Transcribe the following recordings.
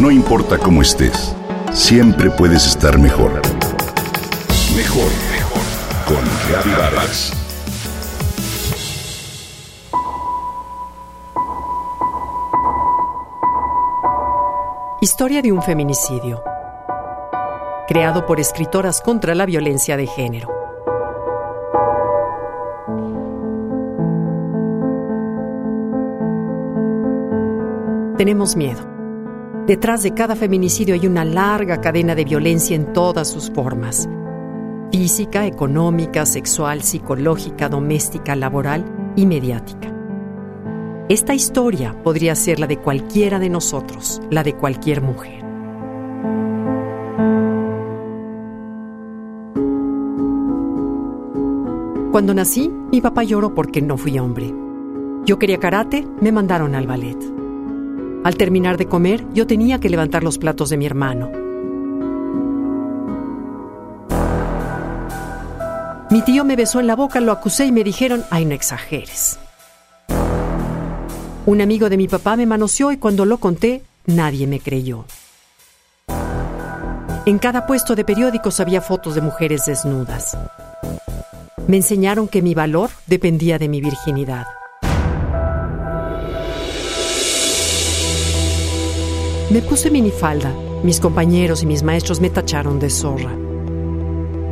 No importa cómo estés, siempre puedes estar mejor. Mejor, mejor. Con Vargas. Historia de un feminicidio. Creado por escritoras contra la violencia de género. Tenemos miedo. Detrás de cada feminicidio hay una larga cadena de violencia en todas sus formas. Física, económica, sexual, psicológica, doméstica, laboral y mediática. Esta historia podría ser la de cualquiera de nosotros, la de cualquier mujer. Cuando nací, mi papá lloró porque no fui hombre. Yo quería karate, me mandaron al ballet. Al terminar de comer, yo tenía que levantar los platos de mi hermano. Mi tío me besó en la boca, lo acusé y me dijeron, ay, no exageres. Un amigo de mi papá me manoseó y cuando lo conté, nadie me creyó. En cada puesto de periódicos había fotos de mujeres desnudas. Me enseñaron que mi valor dependía de mi virginidad. Me puse minifalda. Mis compañeros y mis maestros me tacharon de zorra.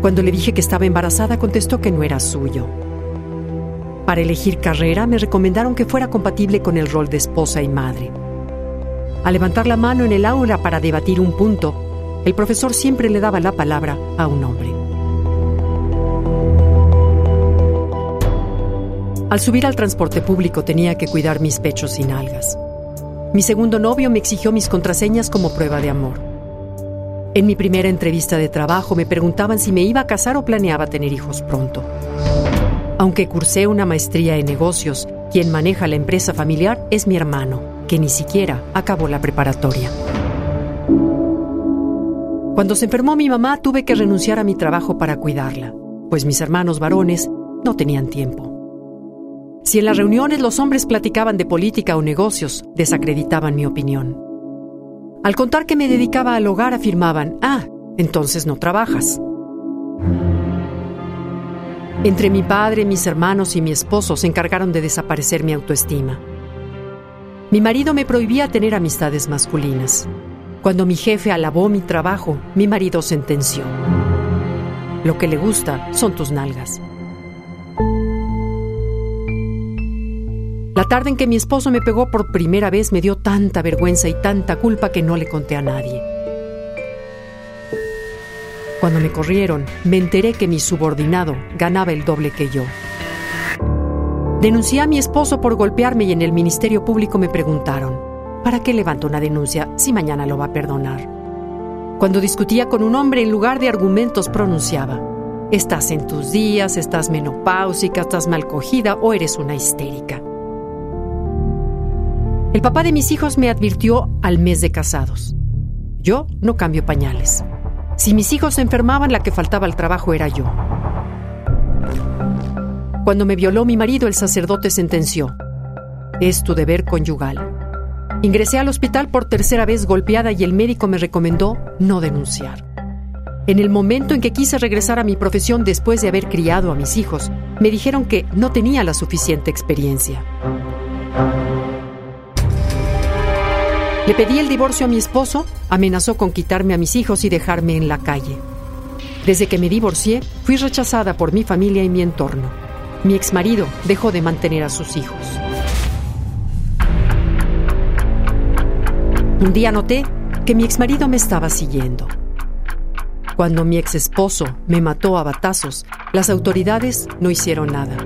Cuando le dije que estaba embarazada, contestó que no era suyo. Para elegir carrera, me recomendaron que fuera compatible con el rol de esposa y madre. Al levantar la mano en el aula para debatir un punto, el profesor siempre le daba la palabra a un hombre. Al subir al transporte público tenía que cuidar mis pechos y nalgas. Mi segundo novio me exigió mis contraseñas como prueba de amor. En mi primera entrevista de trabajo me preguntaban si me iba a casar o planeaba tener hijos pronto. Aunque cursé una maestría en negocios, quien maneja la empresa familiar es mi hermano, que ni siquiera acabó la preparatoria. Cuando se enfermó mi mamá tuve que renunciar a mi trabajo para cuidarla, pues mis hermanos varones no tenían tiempo. Si en las reuniones los hombres platicaban de política o negocios, desacreditaban mi opinión. Al contar que me dedicaba al hogar afirmaban, ah, entonces no trabajas. Entre mi padre, mis hermanos y mi esposo se encargaron de desaparecer mi autoestima. Mi marido me prohibía tener amistades masculinas. Cuando mi jefe alabó mi trabajo, mi marido sentenció. Lo que le gusta son tus nalgas. La tarde en que mi esposo me pegó por primera vez me dio tanta vergüenza y tanta culpa que no le conté a nadie. Cuando me corrieron, me enteré que mi subordinado ganaba el doble que yo. Denuncié a mi esposo por golpearme y en el Ministerio Público me preguntaron, ¿para qué levanto una denuncia si mañana lo va a perdonar? Cuando discutía con un hombre, en lugar de argumentos pronunciaba, estás en tus días, estás menopáusica, estás mal cogida o eres una histérica. El papá de mis hijos me advirtió al mes de casados. Yo no cambio pañales. Si mis hijos enfermaban, la que faltaba al trabajo era yo. Cuando me violó mi marido, el sacerdote sentenció. Es tu deber conyugal. Ingresé al hospital por tercera vez golpeada y el médico me recomendó no denunciar. En el momento en que quise regresar a mi profesión después de haber criado a mis hijos, me dijeron que no tenía la suficiente experiencia. Le pedí el divorcio a mi esposo, amenazó con quitarme a mis hijos y dejarme en la calle. Desde que me divorcié, fui rechazada por mi familia y mi entorno. Mi exmarido dejó de mantener a sus hijos. Un día noté que mi exmarido me estaba siguiendo. Cuando mi ex esposo me mató a batazos, las autoridades no hicieron nada.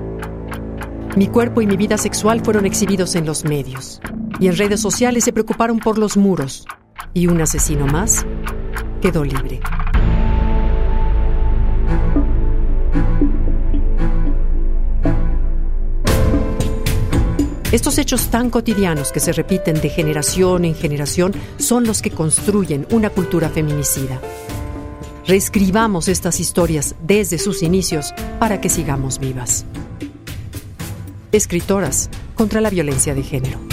Mi cuerpo y mi vida sexual fueron exhibidos en los medios y en redes sociales se preocuparon por los muros y un asesino más quedó libre. Estos hechos tan cotidianos que se repiten de generación en generación son los que construyen una cultura feminicida. Reescribamos estas historias desde sus inicios para que sigamos vivas. Escritoras contra la violencia de género.